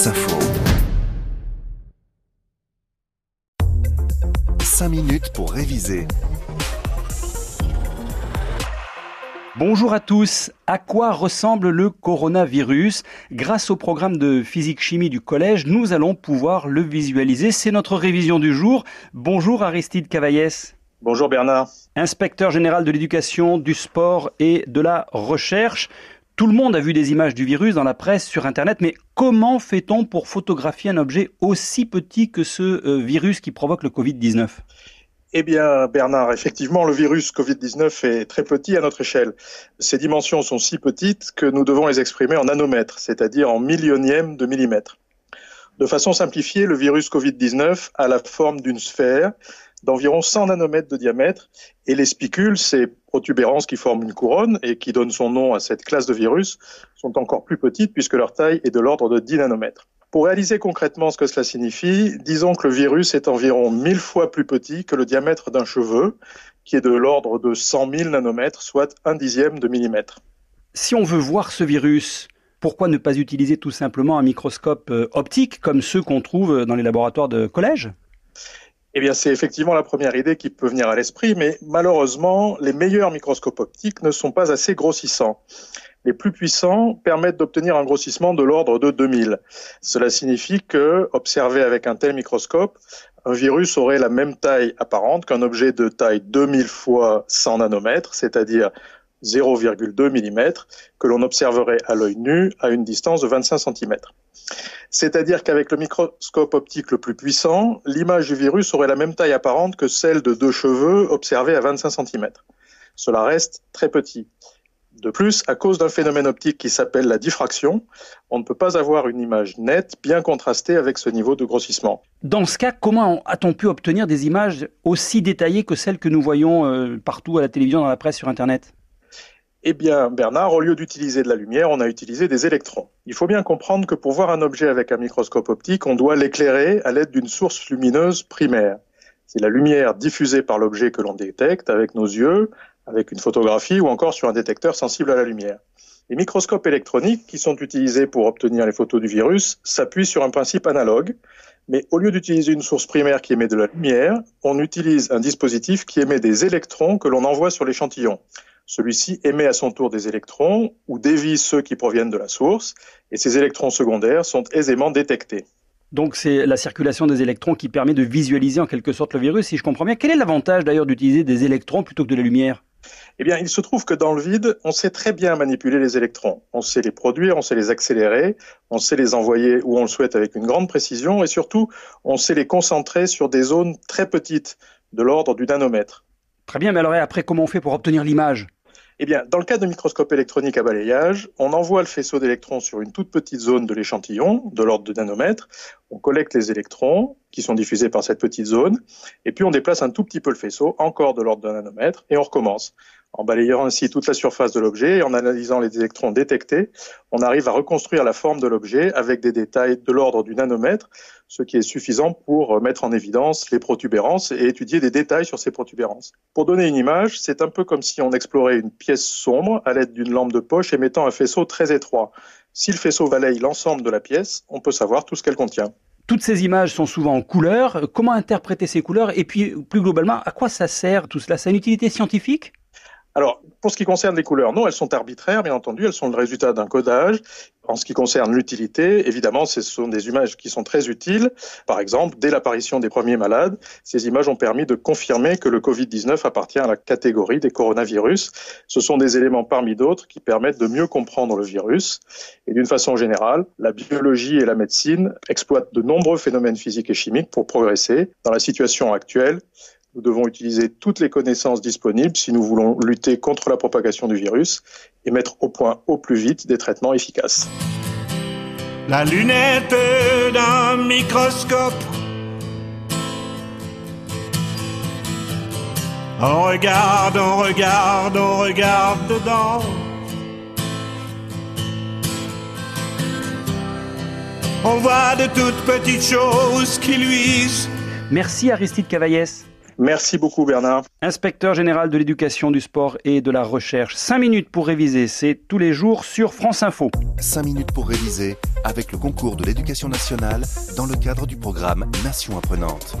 France Info. 5 minutes pour réviser. Bonjour à tous. À quoi ressemble le coronavirus? Grâce au programme de physique-chimie du collège, nous allons pouvoir le visualiser. C'est notre révision du jour. Bonjour Aristide Cavaillès. Bonjour Bernard. Inspecteur général de l'éducation, du sport et de la recherche. Tout le monde a vu des images du virus dans la presse, sur Internet, mais comment fait-on pour photographier un objet aussi petit que ce euh, virus qui provoque le Covid-19 eh bien, Bernard, effectivement, le virus Covid-19 est très petit à notre échelle. Ses dimensions sont si petites que nous devons les exprimer en nanomètres, c'est-à-dire en millionièmes de millimètres. De façon simplifiée, le virus Covid-19 a la forme d'une sphère d'environ 100 nanomètres de diamètre et les spicules, ces protubérances qui forment une couronne et qui donnent son nom à cette classe de virus, sont encore plus petites puisque leur taille est de l'ordre de 10 nanomètres. Pour réaliser concrètement ce que cela signifie, disons que le virus est environ 1000 fois plus petit que le diamètre d'un cheveu, qui est de l'ordre de 100 000 nanomètres, soit un dixième de millimètre. Si on veut voir ce virus, pourquoi ne pas utiliser tout simplement un microscope euh, optique comme ceux qu'on trouve dans les laboratoires de collège? Eh bien, c'est effectivement la première idée qui peut venir à l'esprit, mais malheureusement, les meilleurs microscopes optiques ne sont pas assez grossissants. Les plus puissants permettent d'obtenir un grossissement de l'ordre de 2000. Cela signifie que, observé avec un tel microscope, un virus aurait la même taille apparente qu'un objet de taille 2000 fois 100 nanomètres, c'est-à-dire 0,2 mm, que l'on observerait à l'œil nu à une distance de 25 cm. C'est-à-dire qu'avec le microscope optique le plus puissant, l'image du virus aurait la même taille apparente que celle de deux cheveux observés à 25 cm. Cela reste très petit. De plus, à cause d'un phénomène optique qui s'appelle la diffraction, on ne peut pas avoir une image nette, bien contrastée avec ce niveau de grossissement. Dans ce cas, comment a-t-on pu obtenir des images aussi détaillées que celles que nous voyons euh, partout à la télévision, dans la presse, sur Internet? Eh bien, Bernard, au lieu d'utiliser de la lumière, on a utilisé des électrons. Il faut bien comprendre que pour voir un objet avec un microscope optique, on doit l'éclairer à l'aide d'une source lumineuse primaire. C'est la lumière diffusée par l'objet que l'on détecte avec nos yeux, avec une photographie ou encore sur un détecteur sensible à la lumière. Les microscopes électroniques qui sont utilisés pour obtenir les photos du virus s'appuient sur un principe analogue, mais au lieu d'utiliser une source primaire qui émet de la lumière, on utilise un dispositif qui émet des électrons que l'on envoie sur l'échantillon. Celui-ci émet à son tour des électrons ou dévie ceux qui proviennent de la source, et ces électrons secondaires sont aisément détectés. Donc c'est la circulation des électrons qui permet de visualiser en quelque sorte le virus, si je comprends bien. Quel est l'avantage d'ailleurs d'utiliser des électrons plutôt que de la lumière? Eh bien, il se trouve que dans le vide, on sait très bien manipuler les électrons. On sait les produire, on sait les accélérer, on sait les envoyer où on le souhaite avec une grande précision et surtout, on sait les concentrer sur des zones très petites, de l'ordre du nanomètre. Très bien, mais alors après, comment on fait pour obtenir l'image? Eh bien, dans le cas de microscope électronique à balayage, on envoie le faisceau d'électrons sur une toute petite zone de l'échantillon, de l'ordre de nanomètres. On collecte les électrons qui sont diffusés par cette petite zone, et puis on déplace un tout petit peu le faisceau, encore de l'ordre de nanomètre, et on recommence. En balayant ainsi toute la surface de l'objet et en analysant les électrons détectés, on arrive à reconstruire la forme de l'objet avec des détails de l'ordre du nanomètre, ce qui est suffisant pour mettre en évidence les protubérances et étudier des détails sur ces protubérances. Pour donner une image, c'est un peu comme si on explorait une pièce sombre à l'aide d'une lampe de poche émettant un faisceau très étroit. Si le faisceau balaye l'ensemble de la pièce, on peut savoir tout ce qu'elle contient. Toutes ces images sont souvent en couleurs. Comment interpréter ces couleurs? Et puis, plus globalement, à quoi ça sert tout cela? Ça a une utilité scientifique? Alors, pour ce qui concerne les couleurs, non, elles sont arbitraires, bien entendu, elles sont le résultat d'un codage. En ce qui concerne l'utilité, évidemment, ce sont des images qui sont très utiles. Par exemple, dès l'apparition des premiers malades, ces images ont permis de confirmer que le Covid-19 appartient à la catégorie des coronavirus. Ce sont des éléments parmi d'autres qui permettent de mieux comprendre le virus. Et d'une façon générale, la biologie et la médecine exploitent de nombreux phénomènes physiques et chimiques pour progresser. Dans la situation actuelle, nous devons utiliser toutes les connaissances disponibles si nous voulons lutter contre la propagation du virus et mettre au point au plus vite des traitements efficaces. La lunette d'un microscope. On regarde, on regarde, on regarde dedans. On voit de toutes petites choses qui luisent. Merci Aristide Cavaillès. Merci beaucoup Bernard. Inspecteur général de l'éducation, du sport et de la recherche. 5 minutes pour réviser, c'est tous les jours sur France Info. 5 minutes pour réviser avec le concours de l'éducation nationale dans le cadre du programme Nation apprenante.